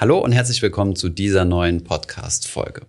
Hallo und herzlich willkommen zu dieser neuen Podcast-Folge.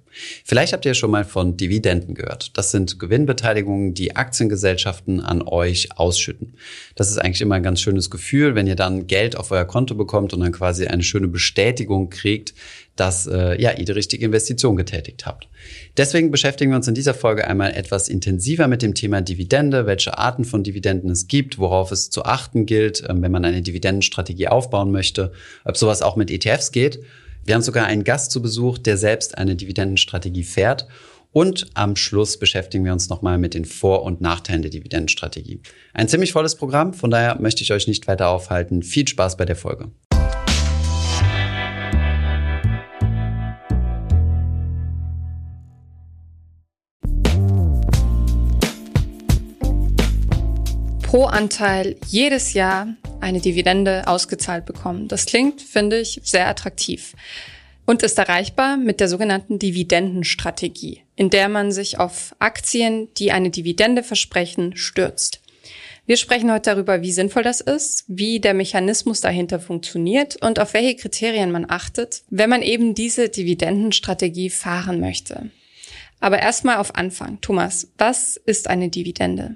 Vielleicht habt ihr schon mal von Dividenden gehört. Das sind Gewinnbeteiligungen, die Aktiengesellschaften an euch ausschütten. Das ist eigentlich immer ein ganz schönes Gefühl, wenn ihr dann Geld auf euer Konto bekommt und dann quasi eine schöne Bestätigung kriegt, dass äh, ja, ihr die richtige Investition getätigt habt. Deswegen beschäftigen wir uns in dieser Folge einmal etwas intensiver mit dem Thema Dividende, welche Arten von Dividenden es gibt, worauf es zu achten gilt, äh, wenn man eine Dividendenstrategie aufbauen möchte, ob sowas auch mit ETFs geht. Wir haben sogar einen Gast zu Besuch, der selbst eine Dividendenstrategie fährt. Und am Schluss beschäftigen wir uns nochmal mit den Vor- und Nachteilen der Dividendenstrategie. Ein ziemlich volles Programm, von daher möchte ich euch nicht weiter aufhalten. Viel Spaß bei der Folge. Pro Anteil jedes Jahr eine Dividende ausgezahlt bekommen. Das klingt, finde ich, sehr attraktiv und ist erreichbar mit der sogenannten Dividendenstrategie, in der man sich auf Aktien, die eine Dividende versprechen, stürzt. Wir sprechen heute darüber, wie sinnvoll das ist, wie der Mechanismus dahinter funktioniert und auf welche Kriterien man achtet, wenn man eben diese Dividendenstrategie fahren möchte. Aber erstmal auf Anfang. Thomas, was ist eine Dividende?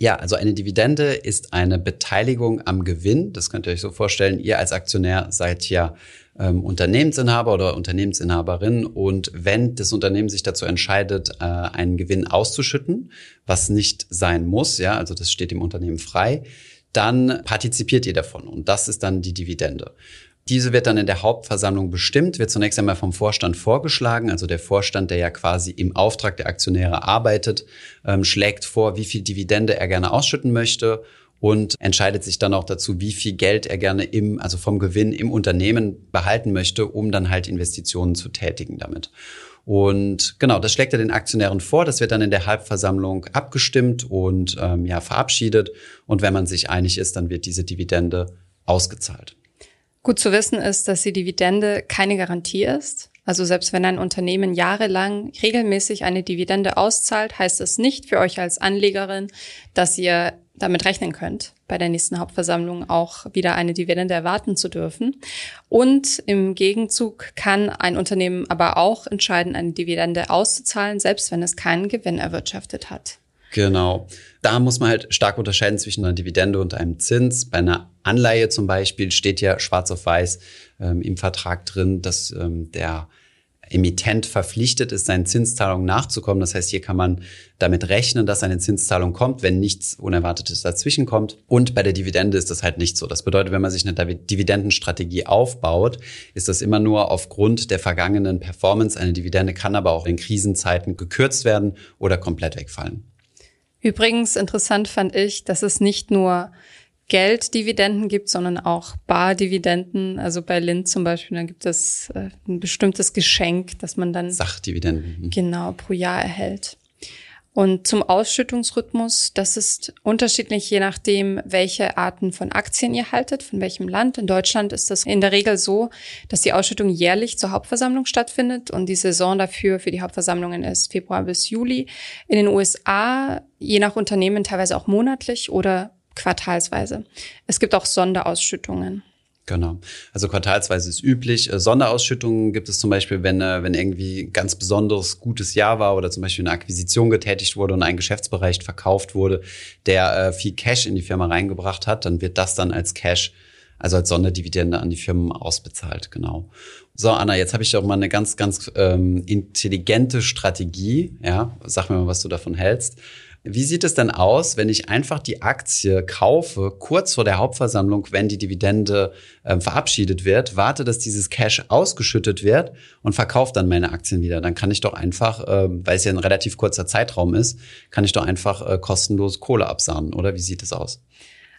Ja, also eine Dividende ist eine Beteiligung am Gewinn. Das könnt ihr euch so vorstellen. Ihr als Aktionär seid ja ähm, Unternehmensinhaber oder Unternehmensinhaberin. Und wenn das Unternehmen sich dazu entscheidet, äh, einen Gewinn auszuschütten, was nicht sein muss, ja, also das steht dem Unternehmen frei, dann partizipiert ihr davon. Und das ist dann die Dividende. Diese wird dann in der Hauptversammlung bestimmt, wird zunächst einmal vom Vorstand vorgeschlagen. Also der Vorstand, der ja quasi im Auftrag der Aktionäre arbeitet, ähm, schlägt vor, wie viel Dividende er gerne ausschütten möchte und entscheidet sich dann auch dazu, wie viel Geld er gerne im, also vom Gewinn im Unternehmen behalten möchte, um dann halt Investitionen zu tätigen damit. Und genau, das schlägt er den Aktionären vor. Das wird dann in der Halbversammlung abgestimmt und ähm, ja verabschiedet. Und wenn man sich einig ist, dann wird diese Dividende ausgezahlt. Gut zu wissen ist, dass die Dividende keine Garantie ist. Also selbst wenn ein Unternehmen jahrelang regelmäßig eine Dividende auszahlt, heißt es nicht für euch als Anlegerin, dass ihr damit rechnen könnt, bei der nächsten Hauptversammlung auch wieder eine Dividende erwarten zu dürfen. Und im Gegenzug kann ein Unternehmen aber auch entscheiden, eine Dividende auszuzahlen, selbst wenn es keinen Gewinn erwirtschaftet hat. Genau. Da muss man halt stark unterscheiden zwischen einer Dividende und einem Zins. Bei einer Anleihe zum Beispiel steht ja schwarz auf weiß ähm, im Vertrag drin, dass ähm, der Emittent verpflichtet ist, seinen Zinszahlungen nachzukommen. Das heißt, hier kann man damit rechnen, dass eine Zinszahlung kommt, wenn nichts Unerwartetes dazwischen kommt. Und bei der Dividende ist das halt nicht so. Das bedeutet, wenn man sich eine Dividendenstrategie aufbaut, ist das immer nur aufgrund der vergangenen Performance. Eine Dividende kann aber auch in Krisenzeiten gekürzt werden oder komplett wegfallen. Übrigens interessant fand ich, dass es nicht nur Gelddividenden gibt, sondern auch Bardividenden. Also bei Lind zum Beispiel, dann gibt es äh, ein bestimmtes Geschenk, das man dann Sachdividenden mhm. genau pro Jahr erhält. Und zum Ausschüttungsrhythmus, das ist unterschiedlich, je nachdem, welche Arten von Aktien ihr haltet, von welchem Land. In Deutschland ist das in der Regel so, dass die Ausschüttung jährlich zur Hauptversammlung stattfindet und die Saison dafür für die Hauptversammlungen ist Februar bis Juli. In den USA, je nach Unternehmen, teilweise auch monatlich oder quartalsweise. Es gibt auch Sonderausschüttungen. Genau. Also quartalsweise ist üblich. Äh, Sonderausschüttungen gibt es zum Beispiel, wenn, äh, wenn irgendwie ganz besonderes gutes Jahr war oder zum Beispiel eine Akquisition getätigt wurde und ein Geschäftsbereich verkauft wurde, der äh, viel Cash in die Firma reingebracht hat, dann wird das dann als Cash, also als Sonderdividende an die Firmen ausbezahlt. Genau. So, Anna, jetzt habe ich doch mal eine ganz, ganz ähm, intelligente Strategie. Ja, sag mir mal, was du davon hältst. Wie sieht es denn aus, wenn ich einfach die Aktie kaufe, kurz vor der Hauptversammlung, wenn die Dividende äh, verabschiedet wird, warte, dass dieses Cash ausgeschüttet wird und verkaufe dann meine Aktien wieder? Dann kann ich doch einfach, äh, weil es ja ein relativ kurzer Zeitraum ist, kann ich doch einfach äh, kostenlos Kohle absahnen, oder? Wie sieht es aus?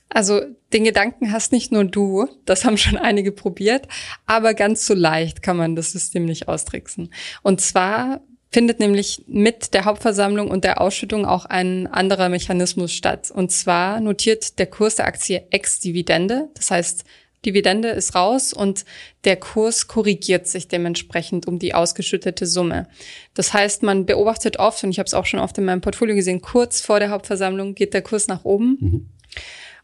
Also den Gedanken hast nicht nur du, das haben schon einige probiert, aber ganz so leicht kann man das System nicht austricksen. Und zwar findet nämlich mit der Hauptversammlung und der Ausschüttung auch ein anderer Mechanismus statt. Und zwar notiert der Kurs der Aktie ex-Dividende. Das heißt, Dividende ist raus und der Kurs korrigiert sich dementsprechend um die ausgeschüttete Summe. Das heißt, man beobachtet oft, und ich habe es auch schon oft in meinem Portfolio gesehen, kurz vor der Hauptversammlung geht der Kurs nach oben. Mhm.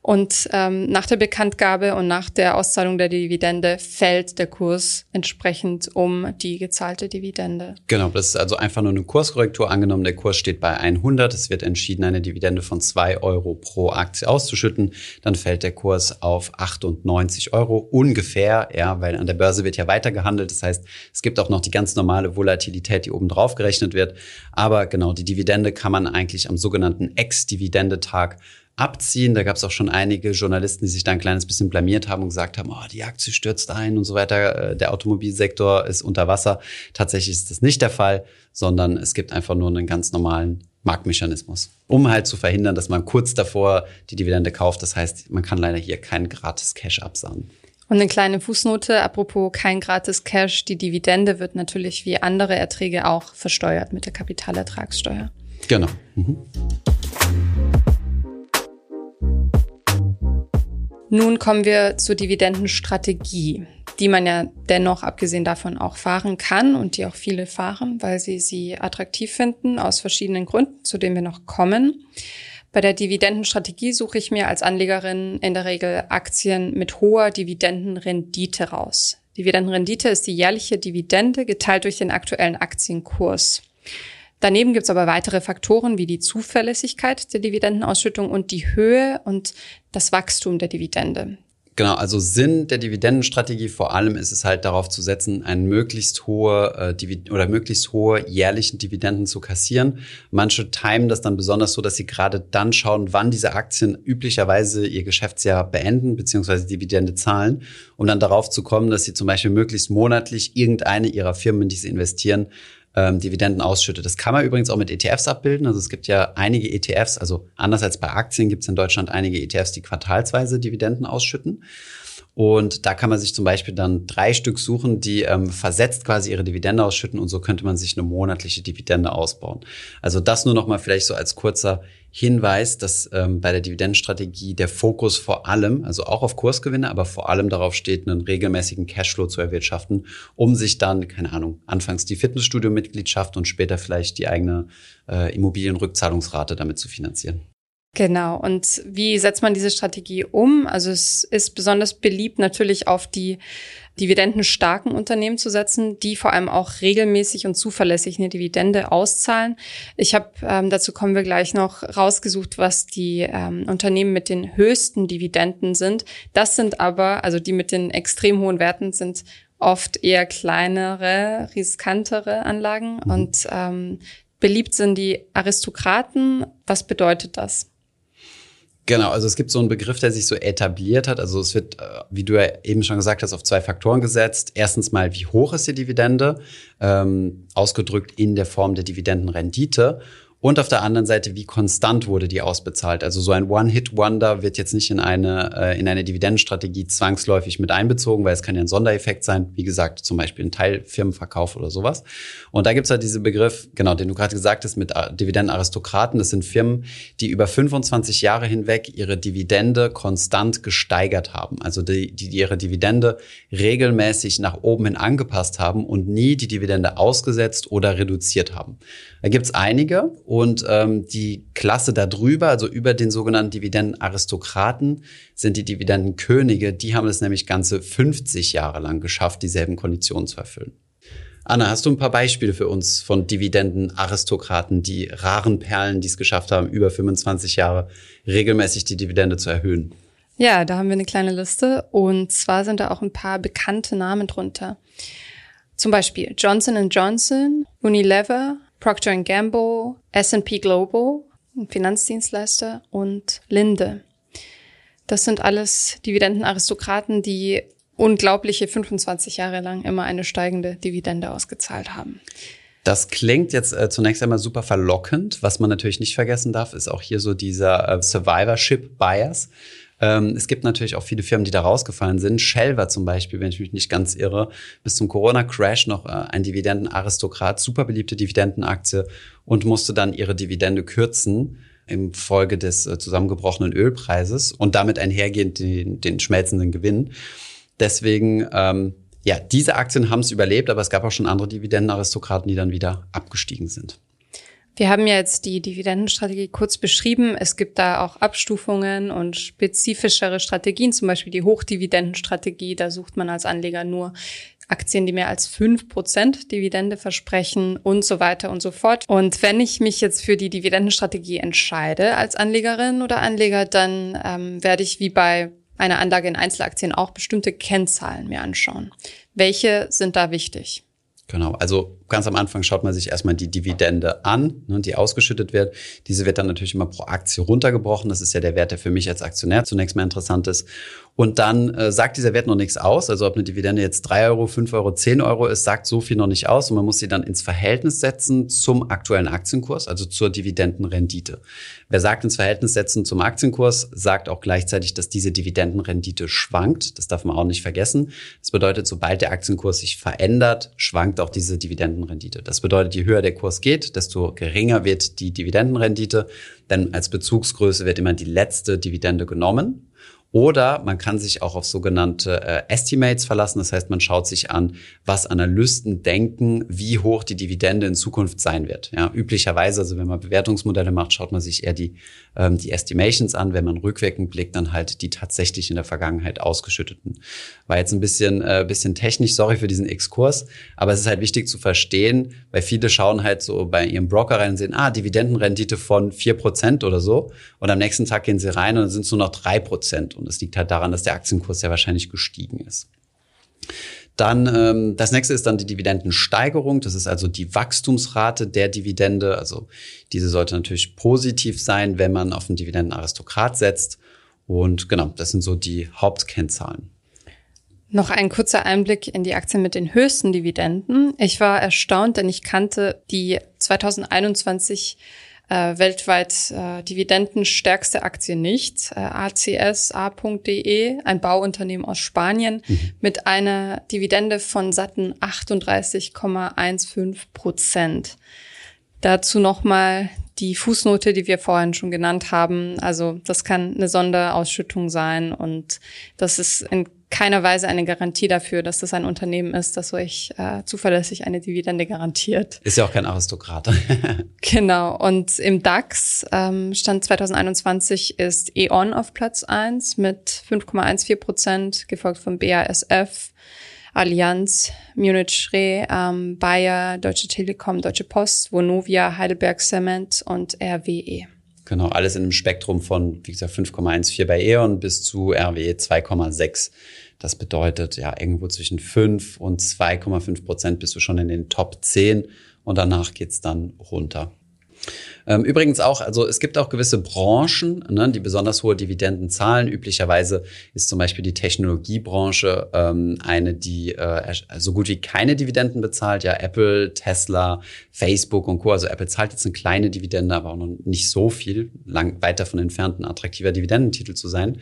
Und ähm, nach der Bekanntgabe und nach der Auszahlung der Dividende fällt der Kurs entsprechend um die gezahlte Dividende. Genau, das ist also einfach nur eine Kurskorrektur. Angenommen, der Kurs steht bei 100, es wird entschieden, eine Dividende von 2 Euro pro Aktie auszuschütten, dann fällt der Kurs auf 98 Euro ungefähr, ja, weil an der Börse wird ja weiter gehandelt. Das heißt, es gibt auch noch die ganz normale Volatilität, die oben drauf gerechnet wird. Aber genau, die Dividende kann man eigentlich am sogenannten Ex-Dividendetag abziehen. Da gab es auch schon einige Journalisten, die sich da ein kleines bisschen blamiert haben und gesagt haben, oh, die Aktie stürzt ein und so weiter. Äh, der Automobilsektor ist unter Wasser. Tatsächlich ist das nicht der Fall, sondern es gibt einfach nur einen ganz normalen Marktmechanismus, um halt zu verhindern, dass man kurz davor die Dividende kauft. Das heißt, man kann leider hier kein gratis Cash absahnen. Und eine kleine Fußnote, apropos kein gratis Cash, die Dividende wird natürlich wie andere Erträge auch versteuert mit der Kapitalertragssteuer. Genau. Mhm. Nun kommen wir zur Dividendenstrategie, die man ja dennoch abgesehen davon auch fahren kann und die auch viele fahren, weil sie sie attraktiv finden aus verschiedenen Gründen, zu denen wir noch kommen. Bei der Dividendenstrategie suche ich mir als Anlegerin in der Regel Aktien mit hoher Dividendenrendite raus. Dividendenrendite ist die jährliche Dividende geteilt durch den aktuellen Aktienkurs. Daneben gibt es aber weitere Faktoren wie die Zuverlässigkeit der Dividendenausschüttung und die Höhe und das Wachstum der Dividende. Genau, also Sinn der Dividendenstrategie vor allem ist es halt darauf zu setzen, einen möglichst hohe äh, oder möglichst hohe jährlichen Dividenden zu kassieren. Manche timen das dann besonders so, dass sie gerade dann schauen, wann diese Aktien üblicherweise ihr Geschäftsjahr beenden bzw. Dividende zahlen, um dann darauf zu kommen, dass sie zum Beispiel möglichst monatlich irgendeine ihrer Firmen, in die sie investieren, ähm, Dividenden ausschüttet. Das kann man übrigens auch mit ETFs abbilden. Also es gibt ja einige ETFs, also anders als bei Aktien gibt es in Deutschland einige ETFs, die quartalsweise Dividenden ausschütten. Und da kann man sich zum Beispiel dann drei Stück suchen, die ähm, versetzt quasi ihre Dividende ausschütten und so könnte man sich eine monatliche Dividende ausbauen. Also das nur noch mal vielleicht so als kurzer Hinweis, dass ähm, bei der Dividendenstrategie der Fokus vor allem, also auch auf Kursgewinne, aber vor allem darauf steht, einen regelmäßigen Cashflow zu erwirtschaften, um sich dann, keine Ahnung, anfangs die Fitnessstudio-Mitgliedschaft und später vielleicht die eigene äh, Immobilienrückzahlungsrate damit zu finanzieren. Genau. Und wie setzt man diese Strategie um? Also es ist besonders beliebt, natürlich auf die dividendenstarken Unternehmen zu setzen, die vor allem auch regelmäßig und zuverlässig eine Dividende auszahlen. Ich habe, ähm, dazu kommen wir gleich noch, rausgesucht, was die ähm, Unternehmen mit den höchsten Dividenden sind. Das sind aber, also die mit den extrem hohen Werten sind oft eher kleinere, riskantere Anlagen mhm. und ähm, beliebt sind die Aristokraten. Was bedeutet das? Genau, also es gibt so einen Begriff, der sich so etabliert hat. Also es wird, äh, wie du ja eben schon gesagt hast, auf zwei Faktoren gesetzt. Erstens mal, wie hoch ist die Dividende, ähm, ausgedrückt in der Form der Dividendenrendite. Und auf der anderen Seite, wie konstant wurde die ausbezahlt? Also so ein One-Hit-Wonder wird jetzt nicht in eine, äh, in eine Dividendenstrategie zwangsläufig mit einbezogen, weil es kann ja ein Sondereffekt sein. Wie gesagt, zum Beispiel ein Teilfirmenverkauf oder sowas. Und da gibt's halt diesen Begriff, genau, den du gerade gesagt hast, mit Dividendenaristokraten. Das sind Firmen, die über 25 Jahre hinweg ihre Dividende konstant gesteigert haben. Also die, die ihre Dividende regelmäßig nach oben hin angepasst haben und nie die Dividende ausgesetzt oder reduziert haben. Da gibt's einige und ähm, die Klasse darüber, also über den sogenannten Dividendenaristokraten, sind die Dividendenkönige. Die haben es nämlich ganze 50 Jahre lang geschafft, dieselben Konditionen zu erfüllen. Anna, hast du ein paar Beispiele für uns von Dividendenaristokraten, die raren Perlen, die es geschafft haben, über 25 Jahre regelmäßig die Dividende zu erhöhen? Ja, da haben wir eine kleine Liste und zwar sind da auch ein paar bekannte Namen drunter. Zum Beispiel Johnson Johnson, Unilever, Procter Gamble, S&P Global, Finanzdienstleister und Linde. Das sind alles Dividendenaristokraten, die unglaubliche 25 Jahre lang immer eine steigende Dividende ausgezahlt haben. Das klingt jetzt äh, zunächst einmal super verlockend. Was man natürlich nicht vergessen darf, ist auch hier so dieser äh, Survivorship Bias. Ähm, es gibt natürlich auch viele Firmen, die da rausgefallen sind. Shell war zum Beispiel, wenn ich mich nicht ganz irre, bis zum Corona-Crash noch äh, ein Dividendenaristokrat, super beliebte Dividendenaktie und musste dann ihre Dividende kürzen im Folge des äh, zusammengebrochenen Ölpreises und damit einhergehend den, den schmelzenden Gewinn. Deswegen, ähm, ja, diese Aktien haben es überlebt, aber es gab auch schon andere Dividendenaristokraten, die dann wieder abgestiegen sind. Wir haben ja jetzt die Dividendenstrategie kurz beschrieben. Es gibt da auch Abstufungen und spezifischere Strategien, zum Beispiel die Hochdividendenstrategie. Da sucht man als Anleger nur Aktien, die mehr als fünf Prozent Dividende versprechen und so weiter und so fort. Und wenn ich mich jetzt für die Dividendenstrategie entscheide als Anlegerin oder Anleger, dann ähm, werde ich wie bei einer Anlage in Einzelaktien auch bestimmte Kennzahlen mir anschauen. Welche sind da wichtig? Genau, also ganz am Anfang schaut man sich erstmal die Dividende an, ne, die ausgeschüttet wird. Diese wird dann natürlich immer pro Aktie runtergebrochen. Das ist ja der Wert, der für mich als Aktionär zunächst mal interessant ist. Und dann äh, sagt dieser Wert noch nichts aus. Also ob eine Dividende jetzt drei Euro, fünf Euro, zehn Euro ist, sagt so viel noch nicht aus. Und man muss sie dann ins Verhältnis setzen zum aktuellen Aktienkurs, also zur Dividendenrendite. Wer sagt ins Verhältnis setzen zum Aktienkurs, sagt auch gleichzeitig, dass diese Dividendenrendite schwankt. Das darf man auch nicht vergessen. Das bedeutet, sobald der Aktienkurs sich verändert, schwankt auch diese Dividendenrendite. Das bedeutet, je höher der Kurs geht, desto geringer wird die Dividendenrendite. Denn als Bezugsgröße wird immer die letzte Dividende genommen. Oder man kann sich auch auf sogenannte äh, Estimates verlassen. Das heißt, man schaut sich an, was Analysten denken, wie hoch die Dividende in Zukunft sein wird. Ja, üblicherweise, also wenn man Bewertungsmodelle macht, schaut man sich eher die, ähm, die Estimations an. Wenn man rückwirkend blickt, dann halt die tatsächlich in der Vergangenheit ausgeschütteten. War jetzt ein bisschen, äh, bisschen technisch, sorry für diesen Exkurs, aber es ist halt wichtig zu verstehen, weil viele schauen halt so bei ihrem Broker rein und sehen, ah, Dividendenrendite von vier Prozent oder so. Und am nächsten Tag gehen sie rein und dann sind es nur noch drei Prozent. Und das liegt halt daran, dass der Aktienkurs ja wahrscheinlich gestiegen ist. Dann ähm, das nächste ist dann die Dividendensteigerung. Das ist also die Wachstumsrate der Dividende. Also diese sollte natürlich positiv sein, wenn man auf einen Dividendenaristokrat setzt. Und genau, das sind so die Hauptkennzahlen. Noch ein kurzer Einblick in die Aktien mit den höchsten Dividenden. Ich war erstaunt, denn ich kannte die 2021 äh, weltweit äh, dividendenstärkste Aktie nicht. Äh, ACS.de, ein Bauunternehmen aus Spanien, mhm. mit einer Dividende von satten 38,15 Prozent. Dazu nochmal die Fußnote, die wir vorhin schon genannt haben. Also das kann eine Sonderausschüttung sein und das ist in keiner Weise eine Garantie dafür, dass das ein Unternehmen ist, das euch äh, zuverlässig eine Dividende garantiert. Ist ja auch kein Aristokrat. genau. Und im DAX ähm, Stand 2021 ist E.ON auf Platz eins mit 5,14 Prozent, gefolgt von BASF, Allianz, Munich Re, ähm, Bayer, Deutsche Telekom, Deutsche Post, Vonovia, Heidelberg Cement und RWE. Genau, alles in einem Spektrum von, wie gesagt, 5,14 bei E.ON bis zu RWE 2,6. Das bedeutet, ja, irgendwo zwischen 5 und 2,5 Prozent bist du schon in den Top 10 und danach geht's dann runter. Ähm, übrigens auch, also es gibt auch gewisse Branchen, ne, die besonders hohe Dividenden zahlen. Üblicherweise ist zum Beispiel die Technologiebranche ähm, eine, die äh, so gut wie keine Dividenden bezahlt. Ja, Apple, Tesla, Facebook und Co. Also Apple zahlt jetzt eine kleine Dividende, aber auch noch nicht so viel, lang weit davon entfernt, ein attraktiver Dividendentitel zu sein.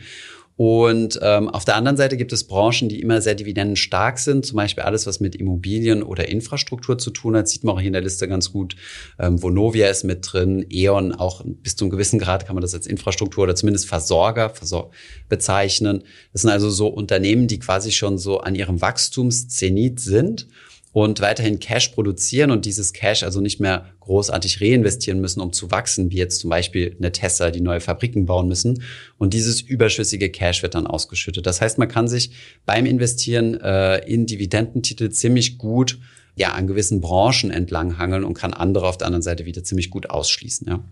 Und ähm, auf der anderen Seite gibt es Branchen, die immer sehr dividendenstark sind. Zum Beispiel alles, was mit Immobilien oder Infrastruktur zu tun hat, sieht man auch hier in der Liste ganz gut. Ähm, Vonovia ist mit drin, E.ON auch bis zu einem gewissen Grad kann man das als Infrastruktur oder zumindest Versorger versor bezeichnen. Das sind also so Unternehmen, die quasi schon so an ihrem Wachstumszenit sind und weiterhin Cash produzieren und dieses Cash also nicht mehr großartig reinvestieren müssen, um zu wachsen, wie jetzt zum Beispiel eine Tesla, die neue Fabriken bauen müssen. Und dieses überschüssige Cash wird dann ausgeschüttet. Das heißt, man kann sich beim Investieren äh, in Dividendentitel ziemlich gut ja an gewissen Branchen entlang hangeln und kann andere auf der anderen Seite wieder ziemlich gut ausschließen. Ja.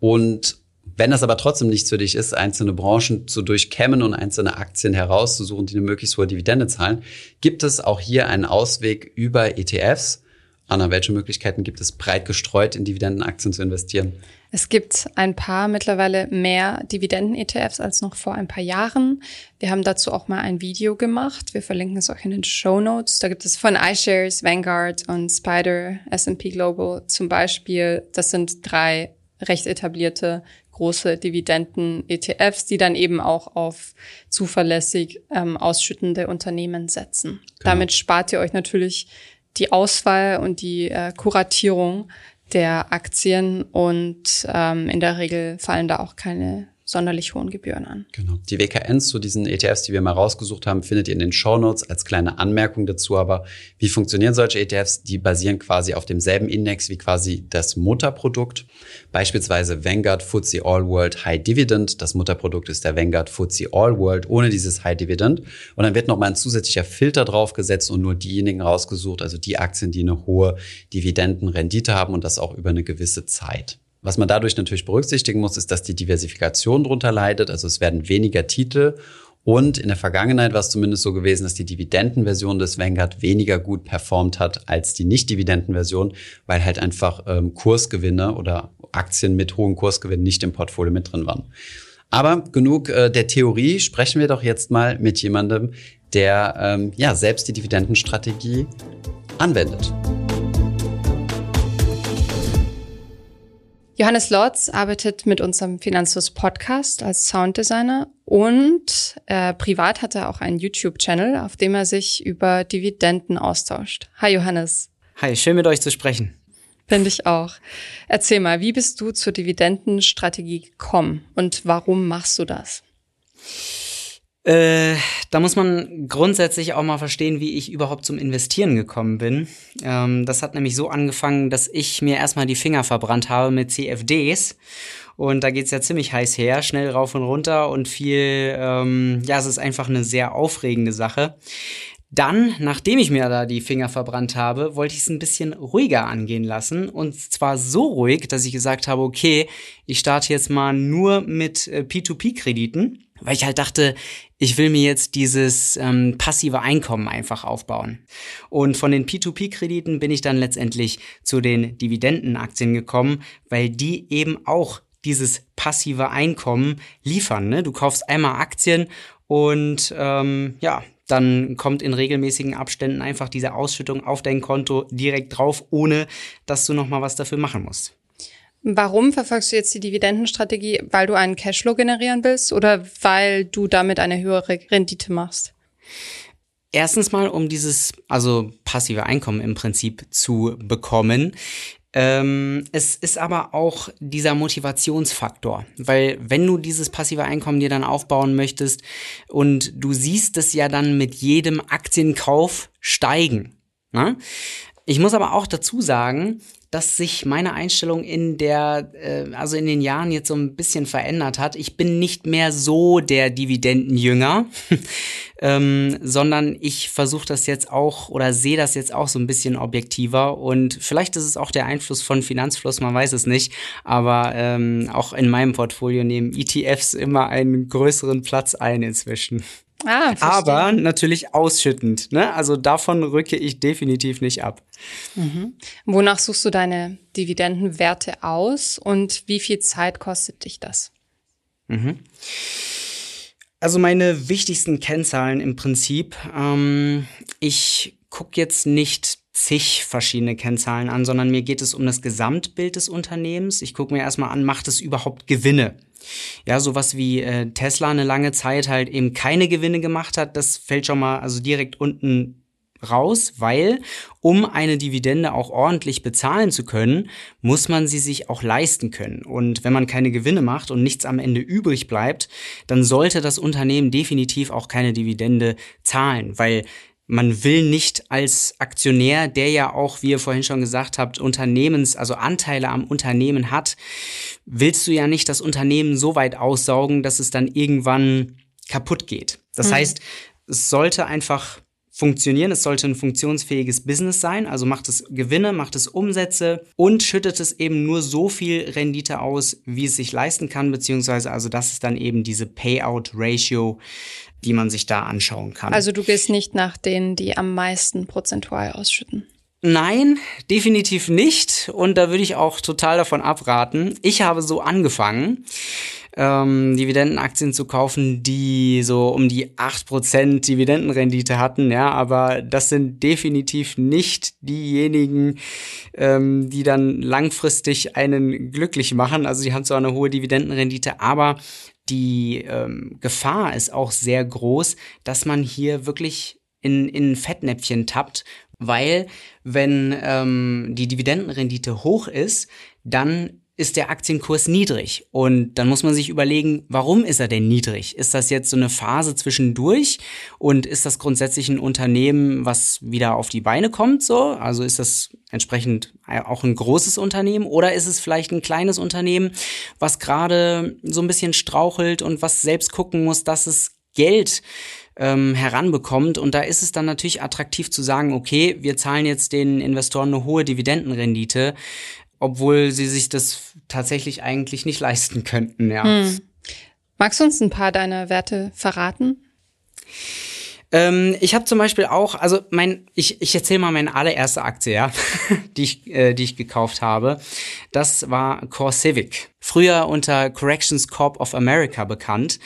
Und wenn das aber trotzdem nichts für dich ist, einzelne Branchen zu durchkämmen und einzelne Aktien herauszusuchen, die eine möglichst hohe Dividende zahlen, gibt es auch hier einen Ausweg über ETFs. Anna, welche Möglichkeiten gibt es, breit gestreut in Dividendenaktien zu investieren? Es gibt ein paar mittlerweile mehr Dividenden-ETFs als noch vor ein paar Jahren. Wir haben dazu auch mal ein Video gemacht. Wir verlinken es euch in den Show Notes. Da gibt es von iShares, Vanguard und Spider, S&P Global zum Beispiel. Das sind drei recht etablierte große Dividenden-ETFs, die dann eben auch auf zuverlässig ähm, ausschüttende Unternehmen setzen. Genau. Damit spart ihr euch natürlich die Auswahl und die äh, Kuratierung der Aktien und ähm, in der Regel fallen da auch keine sonderlich hohen Gebühren an. Genau. Die WKNs zu diesen ETFs, die wir mal rausgesucht haben, findet ihr in den Show Notes als kleine Anmerkung dazu. Aber wie funktionieren solche ETFs? Die basieren quasi auf demselben Index wie quasi das Mutterprodukt. Beispielsweise Vanguard FTSE All World High Dividend. Das Mutterprodukt ist der Vanguard FTSE All World ohne dieses High Dividend. Und dann wird nochmal ein zusätzlicher Filter draufgesetzt und nur diejenigen rausgesucht, also die Aktien, die eine hohe Dividendenrendite haben und das auch über eine gewisse Zeit. Was man dadurch natürlich berücksichtigen muss, ist, dass die Diversifikation darunter leidet. Also es werden weniger Titel. Und in der Vergangenheit war es zumindest so gewesen, dass die Dividendenversion des Vanguard weniger gut performt hat als die Nicht-Dividendenversion, weil halt einfach ähm, Kursgewinne oder Aktien mit hohen Kursgewinnen nicht im Portfolio mit drin waren. Aber genug äh, der Theorie, sprechen wir doch jetzt mal mit jemandem, der ähm, ja selbst die Dividendenstrategie anwendet. Johannes Lotz arbeitet mit unserem Finanzfluss Podcast als Sounddesigner und äh, privat hat er auch einen YouTube-Channel, auf dem er sich über Dividenden austauscht. Hi Johannes. Hi, schön mit euch zu sprechen. Finde ich auch. Erzähl mal, wie bist du zur Dividendenstrategie gekommen und warum machst du das? Äh, da muss man grundsätzlich auch mal verstehen, wie ich überhaupt zum Investieren gekommen bin. Ähm, das hat nämlich so angefangen, dass ich mir erstmal die Finger verbrannt habe mit CFDs. Und da geht's ja ziemlich heiß her, schnell rauf und runter und viel, ähm, ja, es ist einfach eine sehr aufregende Sache. Dann, nachdem ich mir da die Finger verbrannt habe, wollte ich es ein bisschen ruhiger angehen lassen. Und zwar so ruhig, dass ich gesagt habe, okay, ich starte jetzt mal nur mit äh, P2P-Krediten weil ich halt dachte, ich will mir jetzt dieses ähm, passive Einkommen einfach aufbauen. Und von den P2P-Krediten bin ich dann letztendlich zu den Dividendenaktien gekommen, weil die eben auch dieses passive Einkommen liefern. Ne? Du kaufst einmal Aktien und ähm, ja, dann kommt in regelmäßigen Abständen einfach diese Ausschüttung auf dein Konto direkt drauf, ohne dass du nochmal was dafür machen musst. Warum verfolgst du jetzt die Dividendenstrategie? Weil du einen Cashflow generieren willst oder weil du damit eine höhere Rendite machst? Erstens mal, um dieses, also passive Einkommen im Prinzip zu bekommen. Ähm, es ist aber auch dieser Motivationsfaktor, weil wenn du dieses passive Einkommen dir dann aufbauen möchtest und du siehst es ja dann mit jedem Aktienkauf steigen. Ne? Ich muss aber auch dazu sagen, dass sich meine Einstellung in der, äh, also in den Jahren jetzt so ein bisschen verändert hat. Ich bin nicht mehr so der Dividendenjünger, ähm, sondern ich versuche das jetzt auch oder sehe das jetzt auch so ein bisschen objektiver und vielleicht ist es auch der Einfluss von Finanzfluss, man weiß es nicht, aber ähm, auch in meinem Portfolio nehmen ETFs immer einen größeren Platz ein inzwischen. Ah, aber natürlich ausschüttend. Ne? Also davon rücke ich definitiv nicht ab. Mhm. Wonach suchst du deine Dividendenwerte aus und wie viel Zeit kostet dich das? Mhm. Also meine wichtigsten Kennzahlen im Prinzip. Ähm, ich gucke jetzt nicht zig verschiedene Kennzahlen an, sondern mir geht es um das Gesamtbild des Unternehmens. Ich gucke mir erstmal an, macht es überhaupt Gewinne? ja, sowas wie äh, Tesla eine lange Zeit halt eben keine Gewinne gemacht hat, das fällt schon mal also direkt unten raus, weil um eine Dividende auch ordentlich bezahlen zu können, muss man sie sich auch leisten können. Und wenn man keine Gewinne macht und nichts am Ende übrig bleibt, dann sollte das Unternehmen definitiv auch keine Dividende zahlen, weil man will nicht als Aktionär, der ja auch, wie ihr vorhin schon gesagt habt, Unternehmens, also Anteile am Unternehmen hat, willst du ja nicht das Unternehmen so weit aussaugen, dass es dann irgendwann kaputt geht. Das mhm. heißt, es sollte einfach funktionieren, es sollte ein funktionsfähiges Business sein, also macht es Gewinne, macht es Umsätze und schüttet es eben nur so viel Rendite aus, wie es sich leisten kann, beziehungsweise also das ist dann eben diese Payout Ratio, die man sich da anschauen kann. Also du gehst nicht nach denen, die am meisten prozentual ausschütten. Nein, definitiv nicht. Und da würde ich auch total davon abraten. Ich habe so angefangen, ähm, Dividendenaktien zu kaufen, die so um die 8% Dividendenrendite hatten. Ja, aber das sind definitiv nicht diejenigen, ähm, die dann langfristig einen glücklich machen. Also die haben zwar eine hohe Dividendenrendite, aber die ähm, Gefahr ist auch sehr groß, dass man hier wirklich in, in Fettnäpfchen tappt, weil wenn ähm, die Dividendenrendite hoch ist, dann ist der Aktienkurs niedrig. Und dann muss man sich überlegen, warum ist er denn niedrig? Ist das jetzt so eine Phase zwischendurch? Und ist das grundsätzlich ein Unternehmen, was wieder auf die Beine kommt, so? Also ist das entsprechend auch ein großes Unternehmen? Oder ist es vielleicht ein kleines Unternehmen, was gerade so ein bisschen strauchelt und was selbst gucken muss, dass es Geld ähm, heranbekommt. Und da ist es dann natürlich attraktiv zu sagen, okay, wir zahlen jetzt den Investoren eine hohe Dividendenrendite, obwohl sie sich das tatsächlich eigentlich nicht leisten könnten, ja. Hm. Magst du uns ein paar deiner Werte verraten? Ähm, ich habe zum Beispiel auch, also mein, ich, ich erzähle mal meine allererste Aktie, ja, die ich, äh, die ich gekauft habe. Das war Core Civic. Früher unter Corrections Corp of America bekannt.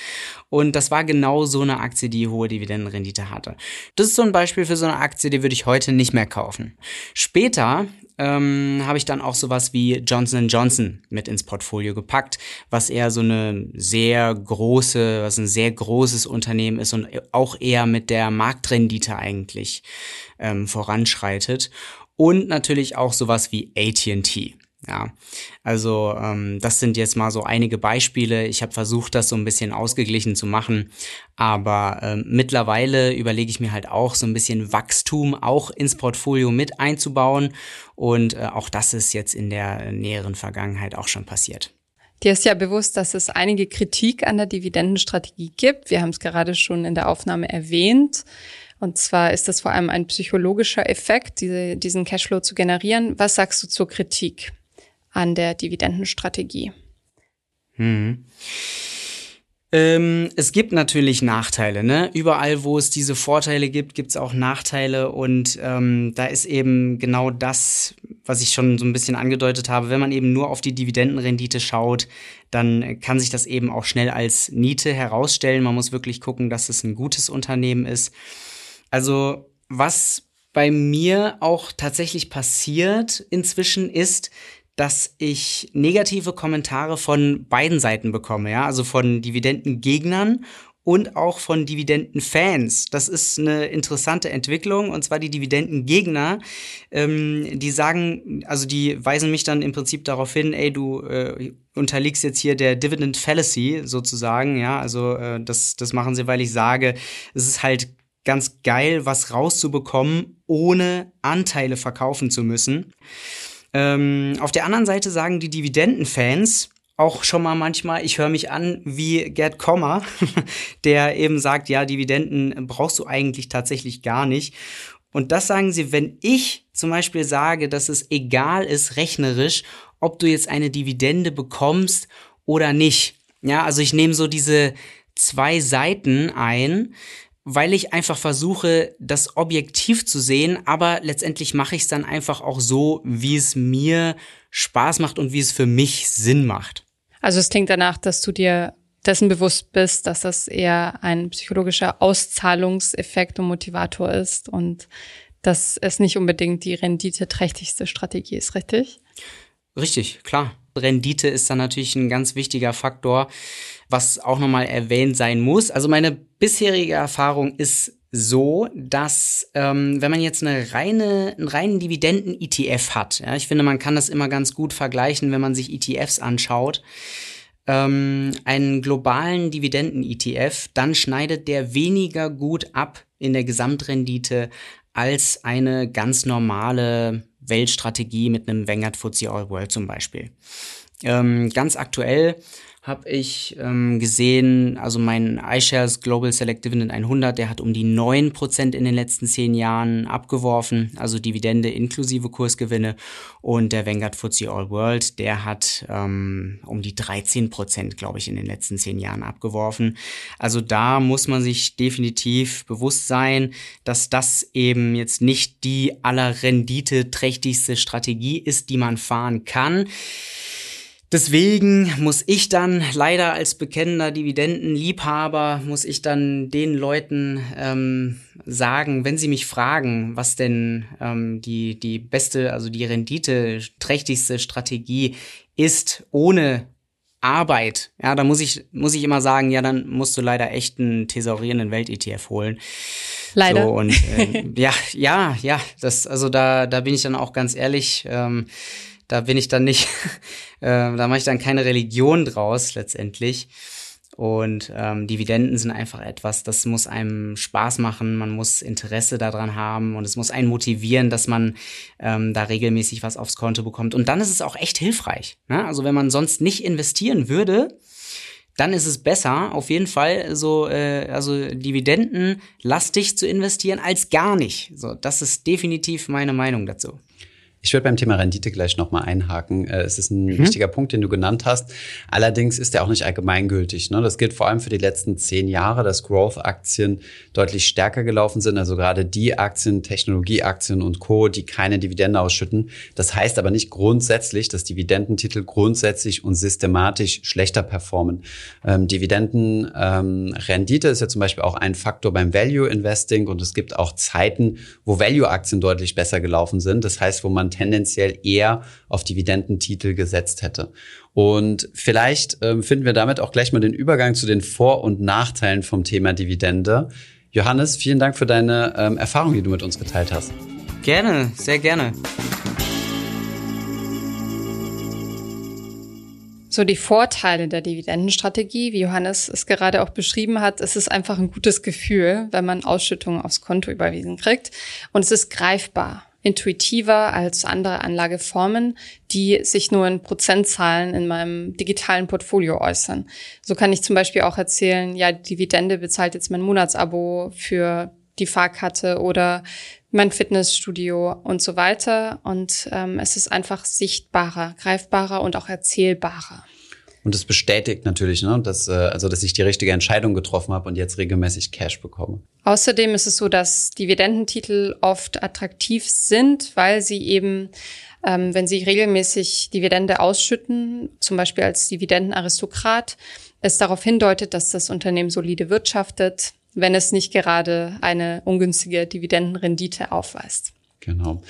Und das war genau so eine Aktie, die hohe Dividendenrendite hatte. Das ist so ein Beispiel für so eine Aktie, die würde ich heute nicht mehr kaufen. Später ähm, habe ich dann auch sowas wie Johnson Johnson mit ins Portfolio gepackt, was eher so eine sehr große, was ein sehr großes Unternehmen ist und auch eher mit der Marktrendite eigentlich ähm, voranschreitet. Und natürlich auch sowas wie AT&T. Ja, also ähm, das sind jetzt mal so einige Beispiele. Ich habe versucht, das so ein bisschen ausgeglichen zu machen, aber ähm, mittlerweile überlege ich mir halt auch so ein bisschen Wachstum auch ins Portfolio mit einzubauen und äh, auch das ist jetzt in der näheren Vergangenheit auch schon passiert. Dir ist ja bewusst, dass es einige Kritik an der Dividendenstrategie gibt. Wir haben es gerade schon in der Aufnahme erwähnt. Und zwar ist das vor allem ein psychologischer Effekt, diese, diesen Cashflow zu generieren. Was sagst du zur Kritik? An der Dividendenstrategie? Hm. Ähm, es gibt natürlich Nachteile. Ne? Überall, wo es diese Vorteile gibt, gibt es auch Nachteile. Und ähm, da ist eben genau das, was ich schon so ein bisschen angedeutet habe. Wenn man eben nur auf die Dividendenrendite schaut, dann kann sich das eben auch schnell als Niete herausstellen. Man muss wirklich gucken, dass es ein gutes Unternehmen ist. Also was bei mir auch tatsächlich passiert inzwischen ist, dass ich negative Kommentare von beiden Seiten bekomme, ja, also von Dividendengegnern und auch von Dividendenfans. Das ist eine interessante Entwicklung und zwar die Dividendengegner, ähm, die sagen, also die weisen mich dann im Prinzip darauf hin, ey, du äh, unterliegst jetzt hier der Dividend Fallacy sozusagen, ja, also äh, das, das machen sie, weil ich sage, es ist halt ganz geil, was rauszubekommen, ohne Anteile verkaufen zu müssen. Ähm, auf der anderen Seite sagen die Dividendenfans, auch schon mal manchmal, ich höre mich an wie Gerd Kommer, der eben sagt, ja, Dividenden brauchst du eigentlich tatsächlich gar nicht. Und das sagen sie, wenn ich zum Beispiel sage, dass es egal ist, rechnerisch, ob du jetzt eine Dividende bekommst oder nicht. Ja, also ich nehme so diese zwei Seiten ein weil ich einfach versuche, das objektiv zu sehen, aber letztendlich mache ich es dann einfach auch so, wie es mir Spaß macht und wie es für mich Sinn macht. Also es klingt danach, dass du dir dessen bewusst bist, dass das eher ein psychologischer Auszahlungseffekt und Motivator ist und dass es nicht unbedingt die renditeträchtigste Strategie ist, richtig? Richtig, klar. Rendite ist dann natürlich ein ganz wichtiger Faktor, was auch nochmal erwähnt sein muss. Also meine bisherige Erfahrung ist so, dass ähm, wenn man jetzt eine reine, einen reinen Dividenden-ETF hat, ja, ich finde, man kann das immer ganz gut vergleichen, wenn man sich ETFs anschaut, ähm, einen globalen Dividenden-ETF, dann schneidet der weniger gut ab in der Gesamtrendite als eine ganz normale Weltstrategie mit einem Vanguard FTSE All World zum Beispiel. Ähm, ganz aktuell habe ich ähm, gesehen, also mein iShares Global Select Dividend 100, der hat um die 9% in den letzten zehn Jahren abgeworfen, also Dividende inklusive Kursgewinne. Und der Vanguard FTSE All World, der hat ähm, um die 13%, glaube ich, in den letzten zehn Jahren abgeworfen. Also da muss man sich definitiv bewusst sein, dass das eben jetzt nicht die aller Rendite trächtigste Strategie ist, die man fahren kann. Deswegen muss ich dann leider als bekennender Dividendenliebhaber, muss ich dann den Leuten ähm, sagen, wenn sie mich fragen, was denn ähm, die, die beste, also die rendite trächtigste Strategie ist, ohne Arbeit, ja, da muss ich, muss ich immer sagen, ja, dann musst du leider echt einen thesaurierenden Welt-ETF holen. Leider. So, und äh, ja, ja, ja, das, also da, da bin ich dann auch ganz ehrlich, ähm, da bin ich dann nicht, äh, da mache ich dann keine Religion draus letztendlich. Und ähm, Dividenden sind einfach etwas, das muss einem Spaß machen, man muss Interesse daran haben und es muss einen motivieren, dass man ähm, da regelmäßig was aufs Konto bekommt. Und dann ist es auch echt hilfreich. Ne? Also wenn man sonst nicht investieren würde, dann ist es besser, auf jeden Fall so, äh, also Dividenden lastig zu investieren, als gar nicht. So, das ist definitiv meine Meinung dazu. Ich würde beim Thema Rendite gleich nochmal einhaken. Äh, es ist ein mhm. wichtiger Punkt, den du genannt hast. Allerdings ist er auch nicht allgemeingültig. Ne? Das gilt vor allem für die letzten zehn Jahre, dass Growth-Aktien deutlich stärker gelaufen sind. Also gerade die Aktien, Technologieaktien und Co., die keine Dividende ausschütten. Das heißt aber nicht grundsätzlich, dass Dividendentitel grundsätzlich und systematisch schlechter performen. Ähm, Dividendenrendite ähm, ist ja zum Beispiel auch ein Faktor beim Value Investing und es gibt auch Zeiten, wo Value-Aktien deutlich besser gelaufen sind. Das heißt, wo man tendenziell eher auf Dividendentitel gesetzt hätte. Und vielleicht ähm, finden wir damit auch gleich mal den Übergang zu den Vor- und Nachteilen vom Thema Dividende. Johannes, vielen Dank für deine ähm, Erfahrung, die du mit uns geteilt hast. Gerne, sehr gerne. So die Vorteile der Dividendenstrategie, wie Johannes es gerade auch beschrieben hat, es ist einfach ein gutes Gefühl, wenn man Ausschüttungen aufs Konto überwiesen kriegt. Und es ist greifbar intuitiver als andere Anlageformen, die sich nur in Prozentzahlen in meinem digitalen Portfolio äußern. So kann ich zum Beispiel auch erzählen, ja, Dividende bezahlt jetzt mein Monatsabo für die Fahrkarte oder mein Fitnessstudio und so weiter. Und ähm, es ist einfach sichtbarer, greifbarer und auch erzählbarer. Und es bestätigt natürlich, ne, dass, äh, also, dass ich die richtige Entscheidung getroffen habe und jetzt regelmäßig Cash bekomme. Außerdem ist es so, dass Dividendentitel oft attraktiv sind, weil sie eben, ähm, wenn sie regelmäßig Dividende ausschütten, zum Beispiel als Dividendenaristokrat, es darauf hindeutet, dass das Unternehmen solide wirtschaftet, wenn es nicht gerade eine ungünstige Dividendenrendite aufweist. Genau.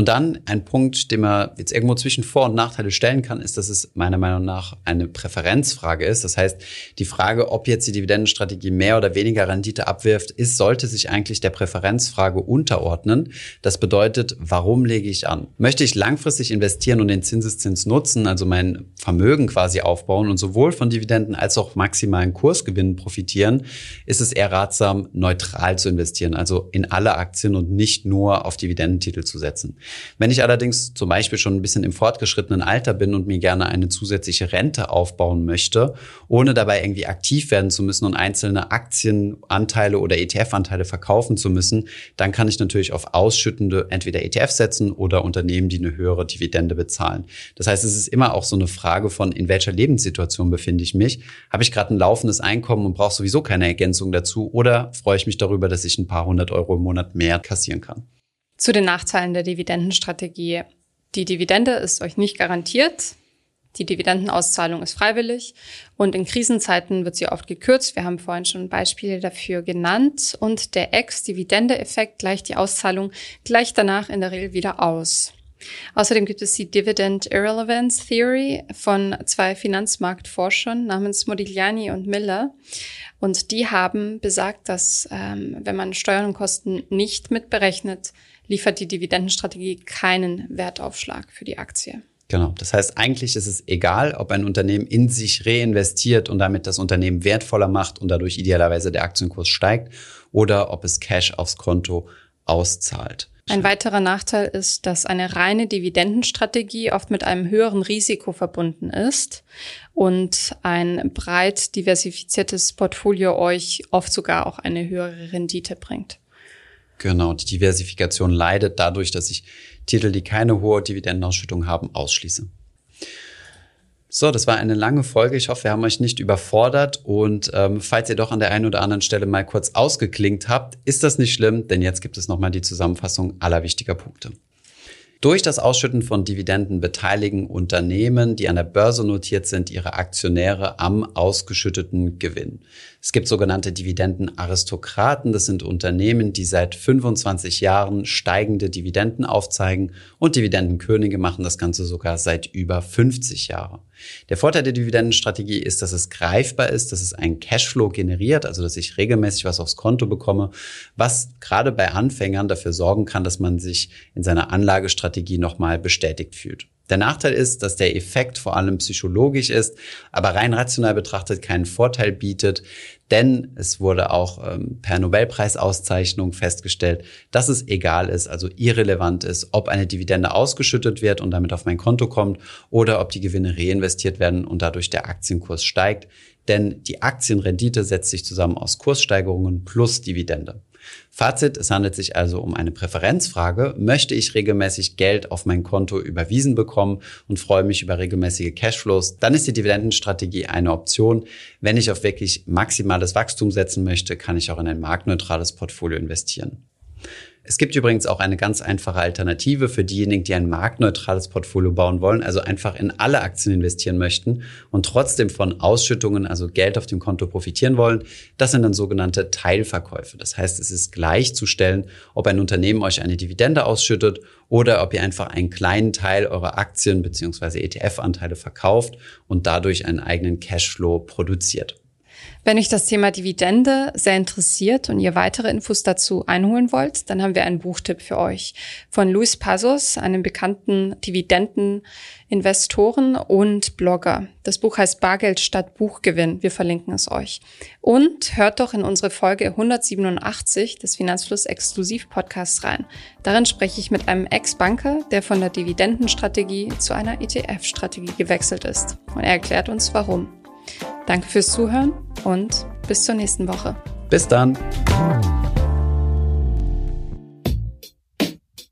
Und dann ein Punkt, den man jetzt irgendwo zwischen Vor- und Nachteile stellen kann, ist, dass es meiner Meinung nach eine Präferenzfrage ist. Das heißt, die Frage, ob jetzt die Dividendenstrategie mehr oder weniger Rendite abwirft, ist, sollte sich eigentlich der Präferenzfrage unterordnen. Das bedeutet, warum lege ich an? Möchte ich langfristig investieren und den Zinseszins nutzen, also mein Vermögen quasi aufbauen und sowohl von Dividenden als auch maximalen Kursgewinnen profitieren, ist es eher ratsam, neutral zu investieren, also in alle Aktien und nicht nur auf Dividendentitel zu setzen. Wenn ich allerdings zum Beispiel schon ein bisschen im fortgeschrittenen Alter bin und mir gerne eine zusätzliche Rente aufbauen möchte, ohne dabei irgendwie aktiv werden zu müssen und einzelne Aktienanteile oder ETF-Anteile verkaufen zu müssen, dann kann ich natürlich auf ausschüttende entweder ETFs setzen oder Unternehmen, die eine höhere Dividende bezahlen. Das heißt, es ist immer auch so eine Frage von, in welcher Lebenssituation befinde ich mich? Habe ich gerade ein laufendes Einkommen und brauche sowieso keine Ergänzung dazu? Oder freue ich mich darüber, dass ich ein paar hundert Euro im Monat mehr kassieren kann? Zu den Nachteilen der Dividendenstrategie. Die Dividende ist euch nicht garantiert. Die Dividendenauszahlung ist freiwillig und in Krisenzeiten wird sie oft gekürzt. Wir haben vorhin schon Beispiele dafür genannt und der Ex-Dividende-Effekt gleicht die Auszahlung gleich danach in der Regel wieder aus. Außerdem gibt es die Dividend Irrelevance Theory von zwei Finanzmarktforschern namens Modigliani und Miller. Und die haben besagt, dass ähm, wenn man Steuern und Kosten nicht mitberechnet, liefert die Dividendenstrategie keinen Wertaufschlag für die Aktie. Genau. Das heißt, eigentlich ist es egal, ob ein Unternehmen in sich reinvestiert und damit das Unternehmen wertvoller macht und dadurch idealerweise der Aktienkurs steigt oder ob es Cash aufs Konto auszahlt. Ein weiterer Nachteil ist, dass eine reine Dividendenstrategie oft mit einem höheren Risiko verbunden ist und ein breit diversifiziertes Portfolio euch oft sogar auch eine höhere Rendite bringt. Genau, die Diversifikation leidet dadurch, dass ich Titel, die keine hohe Dividendenausschüttung haben, ausschließe. So, das war eine lange Folge. Ich hoffe, wir haben euch nicht überfordert. Und ähm, falls ihr doch an der einen oder anderen Stelle mal kurz ausgeklingt habt, ist das nicht schlimm, denn jetzt gibt es nochmal die Zusammenfassung aller wichtiger Punkte. Durch das Ausschütten von Dividenden beteiligen Unternehmen, die an der Börse notiert sind, ihre Aktionäre am ausgeschütteten Gewinn. Es gibt sogenannte Dividendenaristokraten. Das sind Unternehmen, die seit 25 Jahren steigende Dividenden aufzeigen und Dividendenkönige machen das Ganze sogar seit über 50 Jahren. Der Vorteil der Dividendenstrategie ist, dass es greifbar ist, dass es einen Cashflow generiert, also dass ich regelmäßig was aufs Konto bekomme, was gerade bei Anfängern dafür sorgen kann, dass man sich in seiner Anlagestrategie nochmal bestätigt fühlt. Der Nachteil ist, dass der Effekt vor allem psychologisch ist, aber rein rational betrachtet keinen Vorteil bietet, denn es wurde auch ähm, per Nobelpreisauszeichnung festgestellt, dass es egal ist, also irrelevant ist, ob eine Dividende ausgeschüttet wird und damit auf mein Konto kommt oder ob die Gewinne reinvestiert werden und dadurch der Aktienkurs steigt. Denn die Aktienrendite setzt sich zusammen aus Kurssteigerungen plus Dividende. Fazit, es handelt sich also um eine Präferenzfrage. Möchte ich regelmäßig Geld auf mein Konto überwiesen bekommen und freue mich über regelmäßige Cashflows, dann ist die Dividendenstrategie eine Option. Wenn ich auf wirklich maximales Wachstum setzen möchte, kann ich auch in ein marktneutrales Portfolio investieren. Es gibt übrigens auch eine ganz einfache Alternative für diejenigen, die ein marktneutrales Portfolio bauen wollen, also einfach in alle Aktien investieren möchten und trotzdem von Ausschüttungen, also Geld auf dem Konto profitieren wollen. Das sind dann sogenannte Teilverkäufe. Das heißt, es ist gleichzustellen, ob ein Unternehmen euch eine Dividende ausschüttet oder ob ihr einfach einen kleinen Teil eurer Aktien bzw. ETF-Anteile verkauft und dadurch einen eigenen Cashflow produziert. Wenn euch das Thema Dividende sehr interessiert und ihr weitere Infos dazu einholen wollt, dann haben wir einen Buchtipp für euch von Luis Pasos, einem bekannten Dividendeninvestoren und Blogger. Das Buch heißt Bargeld statt Buchgewinn. Wir verlinken es euch. Und hört doch in unsere Folge 187 des Finanzfluss Exklusiv Podcasts rein. Darin spreche ich mit einem Ex-Banker, der von der Dividendenstrategie zu einer ETF-Strategie gewechselt ist. Und er erklärt uns warum. Danke fürs Zuhören und bis zur nächsten Woche. Bis dann.